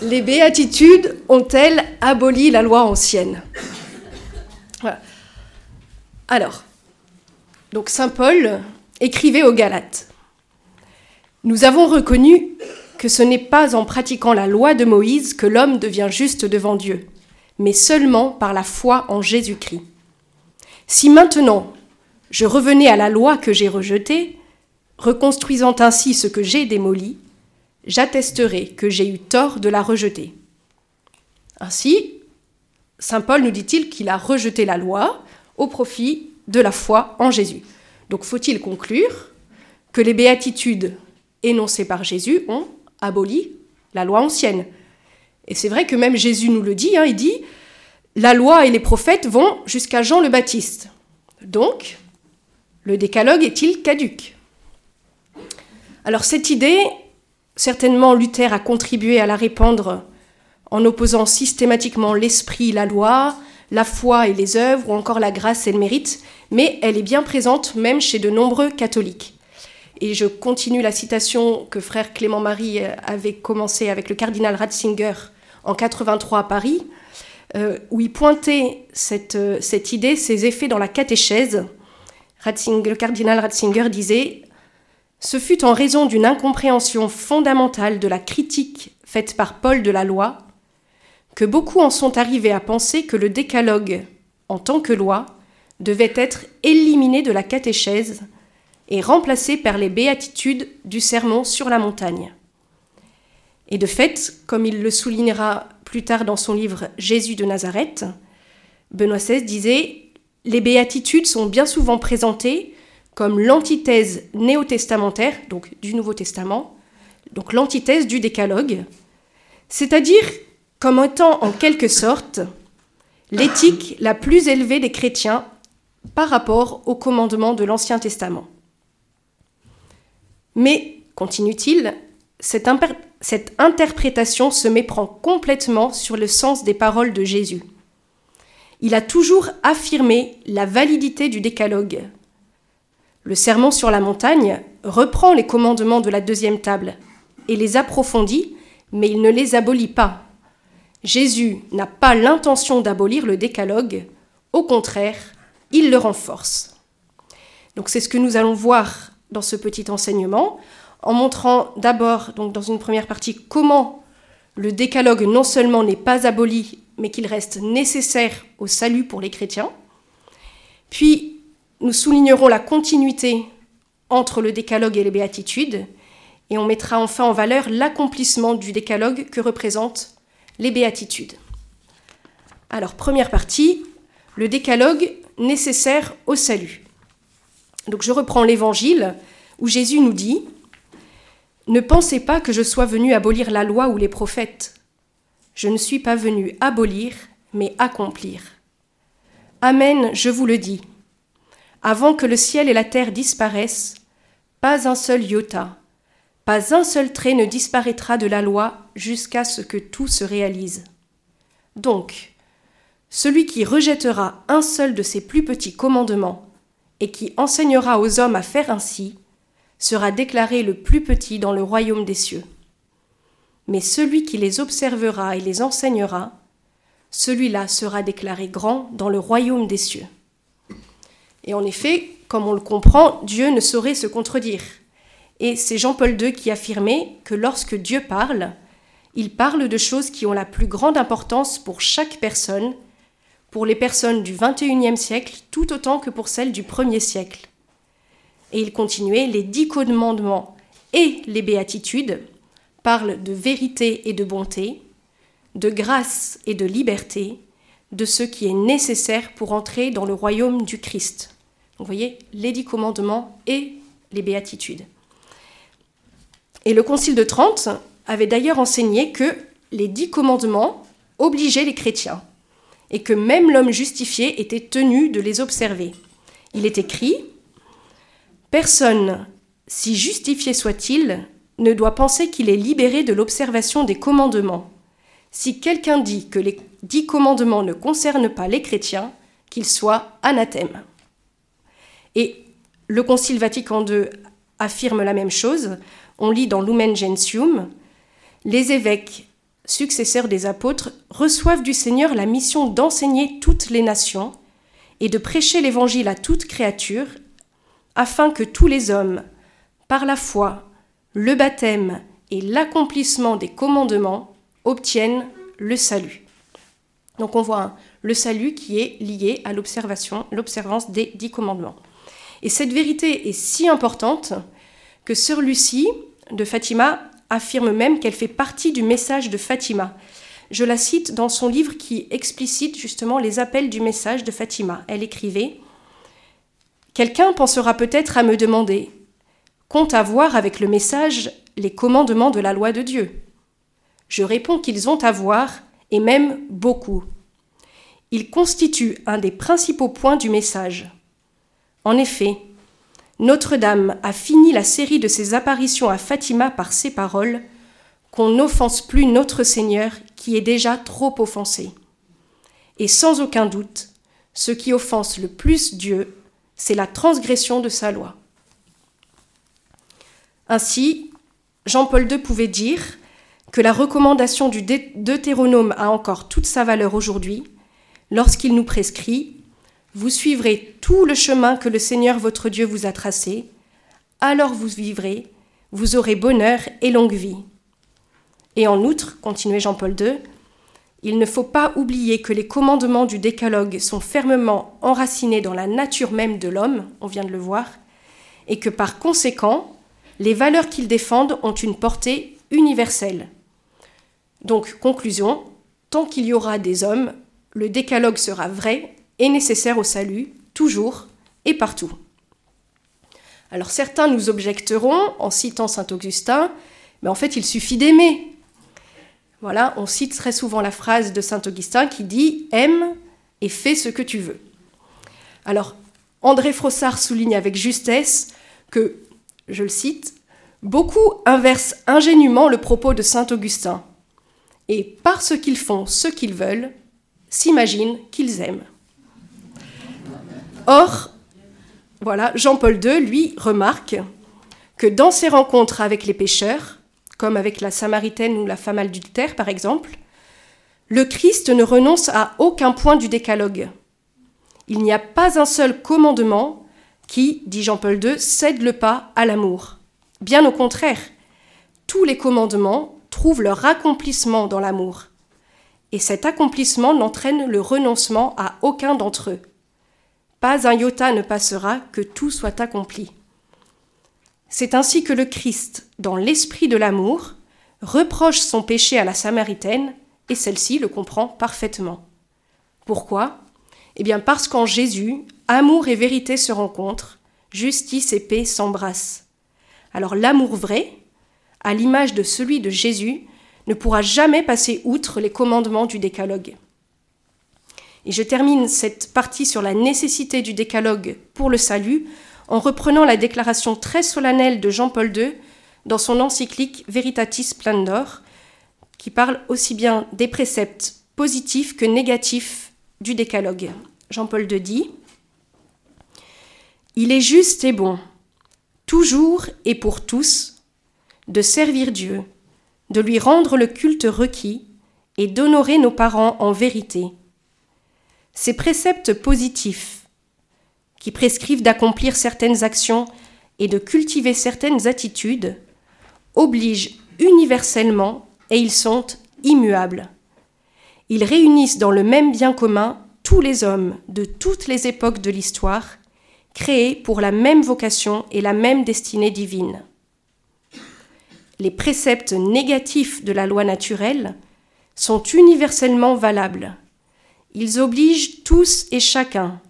Les béatitudes ont-elles aboli la loi ancienne Alors, donc Saint Paul écrivait aux Galates. Nous avons reconnu que ce n'est pas en pratiquant la loi de Moïse que l'homme devient juste devant Dieu, mais seulement par la foi en Jésus-Christ. Si maintenant je revenais à la loi que j'ai rejetée, reconstruisant ainsi ce que j'ai démoli, j'attesterai que j'ai eu tort de la rejeter. Ainsi, Saint Paul nous dit-il qu'il a rejeté la loi au profit de la foi en Jésus. Donc faut-il conclure que les béatitudes énoncées par Jésus ont aboli la loi ancienne? Et c'est vrai que même Jésus nous le dit, hein, il dit, la loi et les prophètes vont jusqu'à Jean le Baptiste. Donc, le décalogue est-il caduque Alors cette idée, certainement Luther a contribué à la répandre en opposant systématiquement l'esprit, la loi, la foi et les œuvres, ou encore la grâce et le mérite, mais elle est bien présente même chez de nombreux catholiques. Et je continue la citation que frère Clément Marie avait commencé avec le cardinal Ratzinger en 83 à Paris, euh, où il pointait cette, euh, cette, idée, ses effets dans la catéchèse. Le cardinal Ratzinger disait Ce fut en raison d'une incompréhension fondamentale de la critique faite par Paul de la loi que beaucoup en sont arrivés à penser que le décalogue, en tant que loi, devait être éliminé de la catéchèse et remplacé par les béatitudes du sermon sur la montagne. Et de fait, comme il le soulignera plus tard dans son livre Jésus de Nazareth, Benoît XVI disait Les béatitudes sont bien souvent présentées comme l'antithèse néo-testamentaire, donc du Nouveau Testament, donc l'antithèse du décalogue, c'est-à-dire comme étant en quelque sorte l'éthique la plus élevée des chrétiens par rapport aux commandements de l'Ancien Testament. Mais, continue-t-il, cette, cette, interprétation se méprend complètement sur le sens des paroles de Jésus. Il a toujours affirmé la validité du décalogue. Le sermon sur la montagne reprend les commandements de la deuxième table et les approfondit, mais il ne les abolit pas. Jésus n'a pas l'intention d'abolir le décalogue, au contraire, il le renforce. Donc c'est ce que nous allons voir dans ce petit enseignement, en montrant d'abord, dans une première partie, comment le décalogue non seulement n'est pas aboli, mais qu'il reste nécessaire au salut pour les chrétiens. Puis nous soulignerons la continuité entre le décalogue et les béatitudes, et on mettra enfin en valeur l'accomplissement du décalogue que représentent les béatitudes. Alors, première partie, le décalogue nécessaire au salut. Donc je reprends l'évangile où Jésus nous dit Ne pensez pas que je sois venu abolir la loi ou les prophètes. Je ne suis pas venu abolir, mais accomplir. Amen, je vous le dis. Avant que le ciel et la terre disparaissent, pas un seul iota, pas un seul trait ne disparaîtra de la loi jusqu'à ce que tout se réalise. Donc, celui qui rejettera un seul de ces plus petits commandements et qui enseignera aux hommes à faire ainsi sera déclaré le plus petit dans le royaume des cieux. Mais celui qui les observera et les enseignera, celui-là sera déclaré grand dans le royaume des cieux. Et en effet, comme on le comprend, Dieu ne saurait se contredire. Et c'est Jean-Paul II qui affirmait que lorsque Dieu parle, il parle de choses qui ont la plus grande importance pour chaque personne, pour les personnes du XXIe siècle tout autant que pour celles du 1er siècle. Et il continuait, les dix commandements et les béatitudes parlent de vérité et de bonté, de grâce et de liberté, de ce qui est nécessaire pour entrer dans le royaume du Christ. Vous voyez, les dix commandements et les béatitudes. Et le Concile de Trente avait d'ailleurs enseigné que les dix commandements obligeaient les chrétiens, et que même l'homme justifié était tenu de les observer. Il est écrit Personne, si justifié soit-il, ne doit penser qu'il est libéré de l'observation des commandements. Si quelqu'un dit que les dix commandements ne concernent pas les chrétiens, qu'il soit anathème. Et le Concile Vatican II affirme la même chose. On lit dans Lumen Gentium Les évêques successeurs des apôtres, reçoivent du Seigneur la mission d'enseigner toutes les nations et de prêcher l'Évangile à toute créature, afin que tous les hommes, par la foi, le baptême et l'accomplissement des commandements, obtiennent le salut. Donc on voit le salut qui est lié à l'observation, l'observance des dix commandements. Et cette vérité est si importante que Sœur Lucie de Fatima affirme même qu'elle fait partie du message de Fatima. Je la cite dans son livre qui explicite justement les appels du message de Fatima. Elle écrivait Quelqu'un pensera peut-être à me demander Compte à voir avec le message les commandements de la loi de Dieu? Je réponds qu'ils ont à voir, et même beaucoup. Ils constituent un des principaux points du message. En effet, Notre-Dame a fini la série de ses apparitions à Fatima par ces paroles qu'on n'offense plus notre Seigneur qui est déjà trop offensé. Et sans aucun doute, ce qui offense le plus Dieu, c'est la transgression de sa loi. Ainsi, Jean-Paul II pouvait dire que la recommandation du Deutéronome a encore toute sa valeur aujourd'hui lorsqu'il nous prescrit Vous suivrez tout le chemin que le Seigneur votre Dieu vous a tracé, alors vous vivrez, vous aurez bonheur et longue vie. Et en outre, continuait Jean-Paul II, il ne faut pas oublier que les commandements du décalogue sont fermement enracinés dans la nature même de l'homme, on vient de le voir, et que par conséquent, les valeurs qu'ils défendent ont une portée universelle. Donc, conclusion, tant qu'il y aura des hommes, le décalogue sera vrai et nécessaire au salut, toujours et partout. Alors certains nous objecteront en citant Saint Augustin, mais en fait il suffit d'aimer voilà, on cite très souvent la phrase de saint Augustin qui dit Aime et fais ce que tu veux. Alors, André Frossard souligne avec justesse que, je le cite, beaucoup inversent ingénument le propos de saint Augustin et, parce qu'ils font ce qu'ils veulent, s'imaginent qu'ils aiment. Or, voilà, Jean-Paul II, lui, remarque que dans ses rencontres avec les pécheurs, comme avec la Samaritaine ou la femme adultère par exemple, le Christ ne renonce à aucun point du décalogue. Il n'y a pas un seul commandement qui, dit Jean-Paul II, cède le pas à l'amour. Bien au contraire, tous les commandements trouvent leur accomplissement dans l'amour. Et cet accomplissement n'entraîne le renoncement à aucun d'entre eux. Pas un iota ne passera que tout soit accompli. C'est ainsi que le Christ, dans l'esprit de l'amour, reproche son péché à la Samaritaine, et celle-ci le comprend parfaitement. Pourquoi? Eh bien parce qu'en Jésus, amour et vérité se rencontrent, justice et paix s'embrassent. Alors l'amour vrai, à l'image de celui de Jésus, ne pourra jamais passer outre les commandements du décalogue. Et je termine cette partie sur la nécessité du décalogue pour le salut en reprenant la déclaration très solennelle de Jean-Paul II dans son encyclique Veritatis Splendor, qui parle aussi bien des préceptes positifs que négatifs du décalogue. Jean-Paul II dit Il est juste et bon, toujours et pour tous, de servir Dieu, de lui rendre le culte requis et d'honorer nos parents en vérité. Ces préceptes positifs qui prescrivent d'accomplir certaines actions et de cultiver certaines attitudes, obligent universellement et ils sont immuables. Ils réunissent dans le même bien commun tous les hommes de toutes les époques de l'histoire, créés pour la même vocation et la même destinée divine. Les préceptes négatifs de la loi naturelle sont universellement valables. Ils obligent tous et chacun,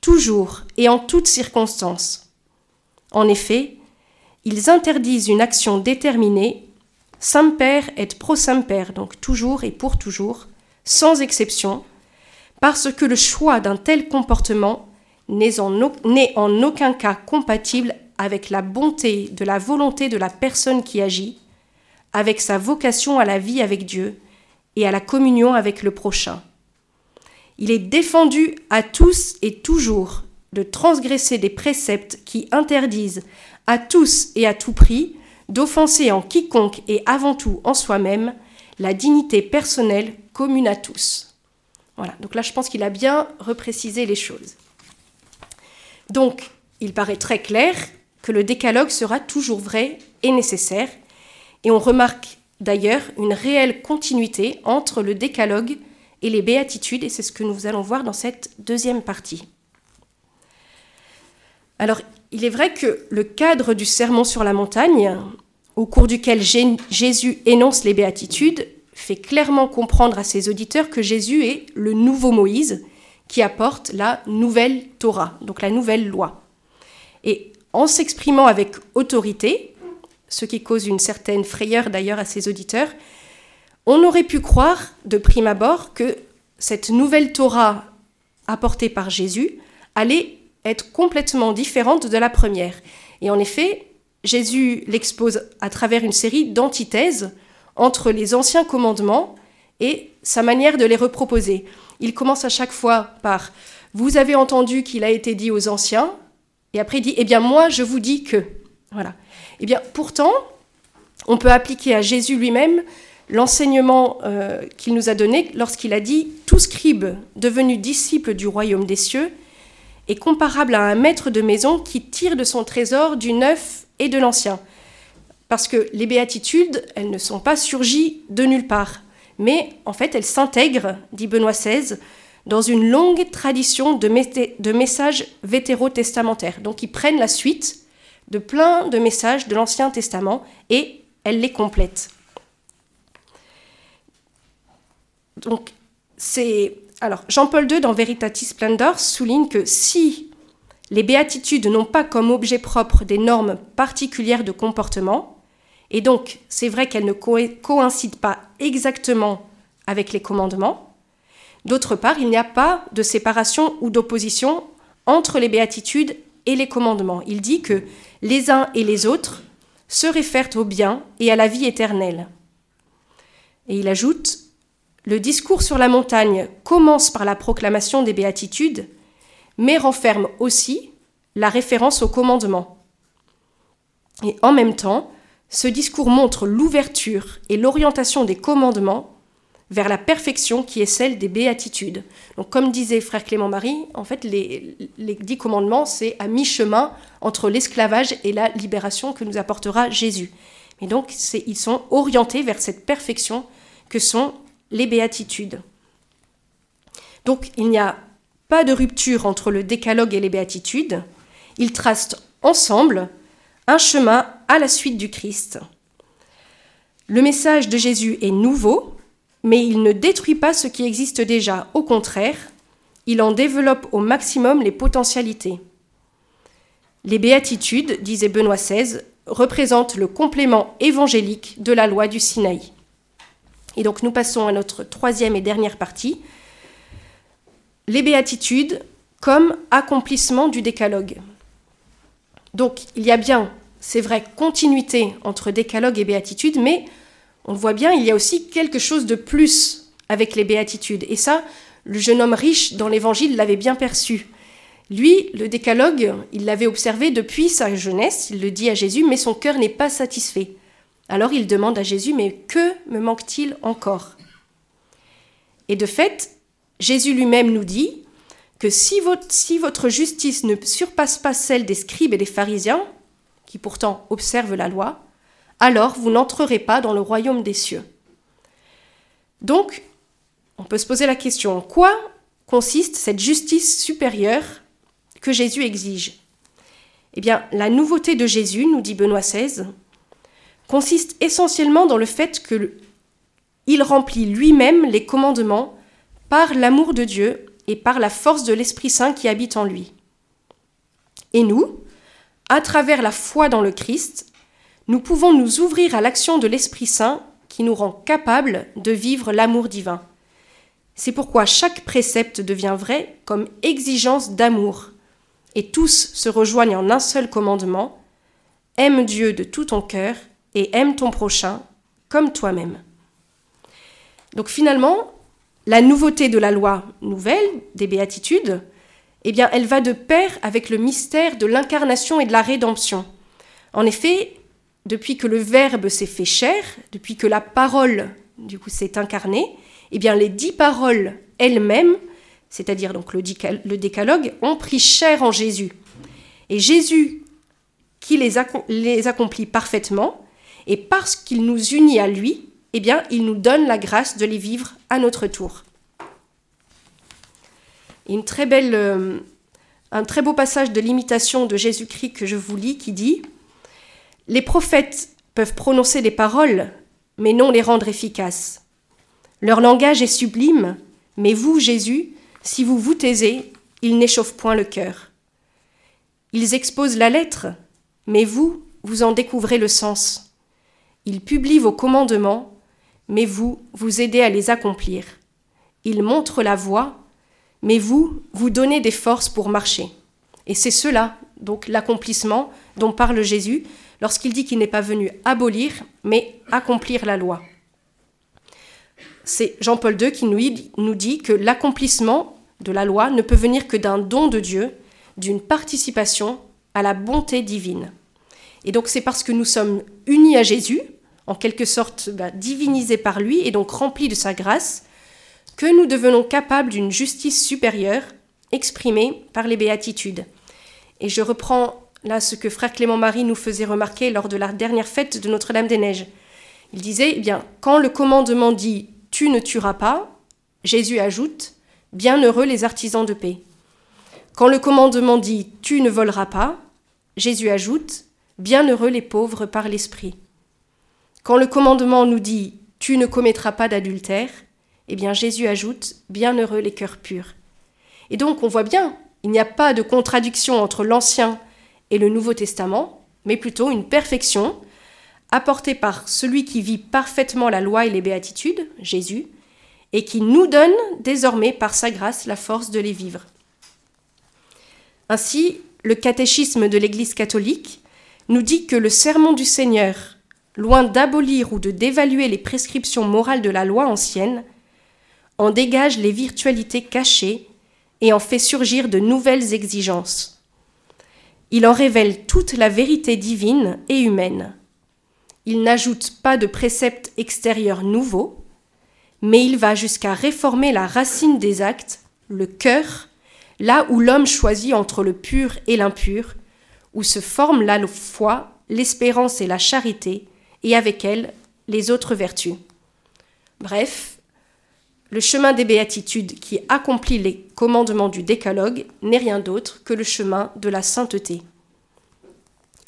toujours et en toutes circonstances. En effet, ils interdisent une action déterminée, semper et pro semper, donc toujours et pour toujours, sans exception, parce que le choix d'un tel comportement n'est en, en, aucun cas compatible avec la bonté de la volonté de la personne qui agit, avec sa vocation à la vie avec Dieu et à la communion avec le prochain. Il est défendu à tous et toujours de transgresser des préceptes qui interdisent à tous et à tout prix d'offenser en quiconque et avant tout en soi-même la dignité personnelle commune à tous. Voilà, donc là je pense qu'il a bien reprécisé les choses. Donc, il paraît très clair que le décalogue sera toujours vrai et nécessaire, et on remarque d'ailleurs une réelle continuité entre le décalogue et les béatitudes, et c'est ce que nous allons voir dans cette deuxième partie. Alors, il est vrai que le cadre du sermon sur la montagne, au cours duquel Jésus énonce les béatitudes, fait clairement comprendre à ses auditeurs que Jésus est le nouveau Moïse qui apporte la nouvelle Torah, donc la nouvelle loi. Et en s'exprimant avec autorité, ce qui cause une certaine frayeur d'ailleurs à ses auditeurs, on aurait pu croire de prime abord que cette nouvelle Torah apportée par Jésus allait être complètement différente de la première. Et en effet, Jésus l'expose à travers une série d'antithèses entre les anciens commandements et sa manière de les reproposer. Il commence à chaque fois par Vous avez entendu qu'il a été dit aux anciens, et après il dit Eh bien, moi, je vous dis que. Voilà. Eh bien, pourtant, on peut appliquer à Jésus lui-même l'enseignement euh, qu'il nous a donné lorsqu'il a dit Tout scribe devenu disciple du royaume des cieux est comparable à un maître de maison qui tire de son trésor du neuf et de l'ancien. Parce que les béatitudes, elles ne sont pas surgies de nulle part, mais en fait elles s'intègrent, dit Benoît XVI, dans une longue tradition de, messages vétérotestamentaires. Donc ils prennent la suite de plein de messages de l'Ancien Testament et elles les complètent. Donc c'est alors, Jean-Paul II, dans Veritatis Splendor, souligne que si les béatitudes n'ont pas comme objet propre des normes particulières de comportement, et donc c'est vrai qu'elles ne coïncident pas exactement avec les commandements, d'autre part, il n'y a pas de séparation ou d'opposition entre les béatitudes et les commandements. Il dit que les uns et les autres se réfèrent au bien et à la vie éternelle. Et il ajoute le discours sur la montagne commence par la proclamation des béatitudes, mais renferme aussi la référence au commandement. Et en même temps, ce discours montre l'ouverture et l'orientation des commandements vers la perfection qui est celle des béatitudes. Donc comme disait frère Clément Marie, en fait les, les dix commandements, c'est à mi-chemin entre l'esclavage et la libération que nous apportera Jésus. Mais donc ils sont orientés vers cette perfection que sont les béatitudes. Donc il n'y a pas de rupture entre le décalogue et les béatitudes. Ils tracent ensemble un chemin à la suite du Christ. Le message de Jésus est nouveau, mais il ne détruit pas ce qui existe déjà. Au contraire, il en développe au maximum les potentialités. Les béatitudes, disait Benoît XVI, représentent le complément évangélique de la loi du Sinaï. Et donc nous passons à notre troisième et dernière partie, les béatitudes comme accomplissement du décalogue. Donc il y a bien, c'est vrai, continuité entre décalogue et béatitude, mais on voit bien, il y a aussi quelque chose de plus avec les béatitudes. Et ça, le jeune homme riche dans l'évangile l'avait bien perçu. Lui, le décalogue, il l'avait observé depuis sa jeunesse, il le dit à Jésus, mais son cœur n'est pas satisfait. Alors il demande à Jésus, mais que me manque-t-il encore? Et de fait, Jésus lui-même nous dit que si votre, justice ne surpasse pas celle des scribes et des pharisiens, qui pourtant observent la loi, alors vous n'entrerez pas dans le royaume des cieux. Donc, on peut se poser la question, en quoi consiste cette justice supérieure que Jésus exige? Eh bien, la nouveauté de Jésus, nous dit Benoît XVI, consiste essentiellement dans le fait qu'il remplit lui-même les commandements par l'amour de Dieu et par la force de l'Esprit Saint qui habite en lui. Et nous, à travers la foi dans le Christ, nous pouvons nous ouvrir à l'action de l'Esprit Saint qui nous rend capables de vivre l'amour divin. C'est pourquoi chaque précepte devient vrai comme exigence d'amour, et tous se rejoignent en un seul commandement, aime Dieu de tout ton cœur et aime ton prochain comme toi-même. Donc finalement, la nouveauté de la loi nouvelle, des béatitudes, eh bien, elle va de pair avec le mystère de l'incarnation et de la rédemption. En effet, depuis que le Verbe s'est fait chair, depuis que la parole du coup s'est incarné, eh bien les dix paroles elles-mêmes, c'est-à-dire donc le, décalogue, ont pris chair en Jésus. Et Jésus, qui les accomplit parfaitement, et parce qu'il nous unit à lui, eh bien, il nous donne la grâce de les vivre à notre tour. Euh, un très beau passage de l'imitation de Jésus-Christ que je vous lis qui dit Les prophètes peuvent prononcer des paroles, mais non les rendre efficaces. Leur langage est sublime, mais vous, Jésus, si vous vous taisez, ils n'échauffent point le cœur. Ils exposent la lettre, mais vous, vous en découvrez le sens. Ils publient vos commandements, mais vous, vous aidez à les accomplir. Ils montrent la voie, mais vous, vous donnez des forces pour marcher. Et c'est cela, donc l'accomplissement dont parle Jésus lorsqu'il dit qu'il n'est pas venu abolir, mais accomplir la loi. C'est Jean-Paul II qui nous dit que l'accomplissement de la loi ne peut venir que d'un don de Dieu, d'une participation à la bonté divine. Et donc c'est parce que nous sommes unis à Jésus, en quelque sorte bah, divinisés par lui et donc remplis de sa grâce, que nous devenons capables d'une justice supérieure exprimée par les béatitudes. Et je reprends là ce que frère Clément Marie nous faisait remarquer lors de la dernière fête de Notre-Dame des Neiges. Il disait, eh bien, quand le commandement dit Tu ne tueras pas, Jésus ajoute Bienheureux les artisans de paix. Quand le commandement dit Tu ne voleras pas, Jésus ajoute Bienheureux les pauvres par l'esprit. Quand le commandement nous dit Tu ne commettras pas d'adultère, eh bien Jésus ajoute Bienheureux les cœurs purs. Et donc on voit bien, il n'y a pas de contradiction entre l'Ancien et le Nouveau Testament, mais plutôt une perfection apportée par celui qui vit parfaitement la loi et les béatitudes, Jésus, et qui nous donne désormais par sa grâce la force de les vivre. Ainsi, le catéchisme de l'Église catholique nous dit que le sermon du Seigneur, loin d'abolir ou de dévaluer les prescriptions morales de la loi ancienne, en dégage les virtualités cachées et en fait surgir de nouvelles exigences. Il en révèle toute la vérité divine et humaine. Il n'ajoute pas de préceptes extérieurs nouveaux, mais il va jusqu'à réformer la racine des actes, le cœur, là où l'homme choisit entre le pur et l'impur, où se forment la foi, l'espérance et la charité, et avec elles les autres vertus. Bref, le chemin des béatitudes qui accomplit les commandements du décalogue n'est rien d'autre que le chemin de la sainteté.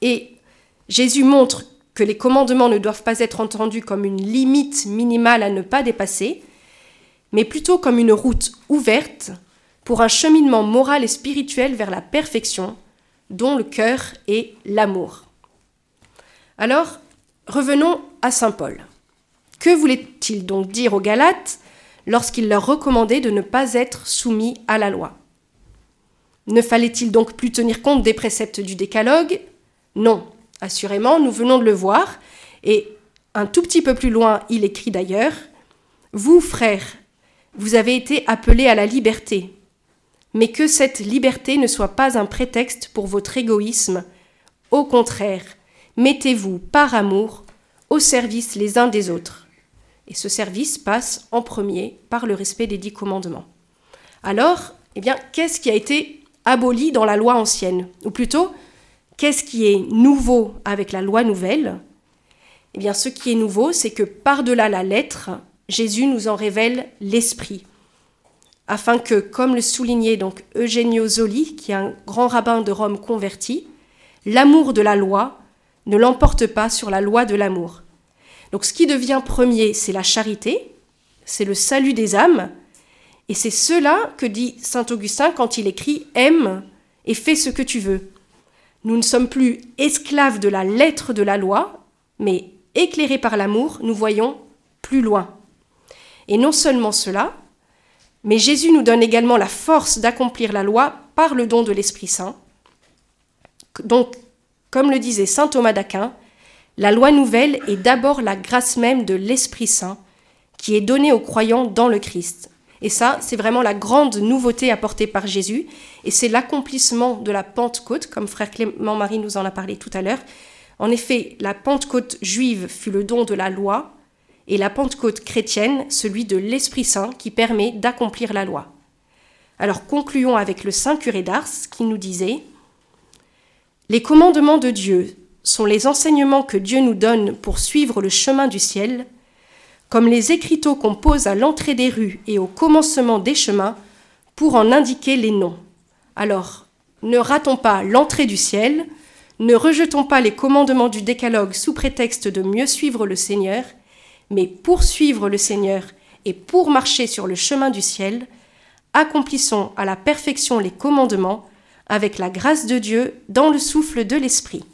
Et Jésus montre que les commandements ne doivent pas être entendus comme une limite minimale à ne pas dépasser, mais plutôt comme une route ouverte pour un cheminement moral et spirituel vers la perfection, dont le cœur est l'amour. Alors, revenons à Saint Paul. Que voulait-il donc dire aux Galates lorsqu'il leur recommandait de ne pas être soumis à la loi? Ne fallait-il donc plus tenir compte des préceptes du décalogue? Non, assurément, nous venons de le voir, et un tout petit peu plus loin, il écrit d'ailleurs, Vous, frères, vous avez été appelés à la liberté, mais que cette liberté ne soit pas un prétexte pour votre égoïsme. Au contraire, mettez-vous par amour au service les uns des autres. Et ce service passe en premier par le respect des dix commandements. Alors, eh bien, qu'est-ce qui a été aboli dans la loi ancienne? Ou plutôt, qu'est-ce qui est nouveau avec la loi nouvelle? Eh bien, ce qui est nouveau, c'est que par-delà la lettre, Jésus nous en révèle l'esprit. Afin que, comme le soulignait donc Eugenio Zoli, qui est un grand rabbin de Rome converti, l'amour de la loi ne l'emporte pas sur la loi de l'amour. Donc ce qui devient premier, c'est la charité, c'est le salut des âmes, et c'est cela que dit Saint Augustin quand il écrit Aime et fais ce que tu veux. Nous ne sommes plus esclaves de la lettre de la loi, mais éclairés par l'amour, nous voyons plus loin. Et non seulement cela, mais Jésus nous donne également la force d'accomplir la loi par le don de l'Esprit Saint. Donc, comme le disait Saint Thomas d'Aquin, la loi nouvelle est d'abord la grâce même de l'Esprit Saint qui est donnée aux croyants dans le Christ. Et ça, c'est vraiment la grande nouveauté apportée par Jésus, et c'est l'accomplissement de la Pentecôte, comme frère Clément Marie nous en a parlé tout à l'heure. En effet, la Pentecôte juive fut le don de la loi, et la Pentecôte chrétienne, celui de l'Esprit Saint qui permet d'accomplir la loi. Alors concluons avec le Saint curé d'Ars qui nous disait Les commandements de Dieu sont les enseignements que Dieu nous donne pour suivre le chemin du ciel, comme les écriteaux qu'on pose à l'entrée des rues et au commencement des chemins pour en indiquer les noms. Alors, ne ratons pas l'entrée du ciel, ne rejetons pas les commandements du décalogue sous prétexte de mieux suivre le Seigneur, mais pour suivre le Seigneur et pour marcher sur le chemin du ciel, accomplissons à la perfection les commandements avec la grâce de Dieu dans le souffle de l'Esprit.